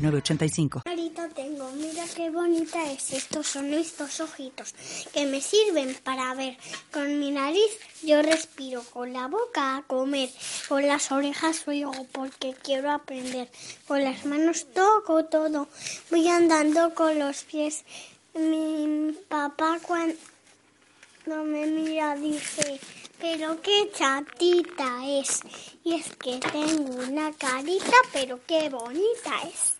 906985. Ahorita tengo, mira qué bonita es. Estos son estos ojitos que me sirven para ver. Con mi nariz yo respiro, con la boca a comer, con las orejas oigo porque quiero aprender, con las manos toco todo, voy andando con los pies. Mi papá cuando me mira dice, pero qué chatita es. Y es que tengo una carita, pero qué bonita es.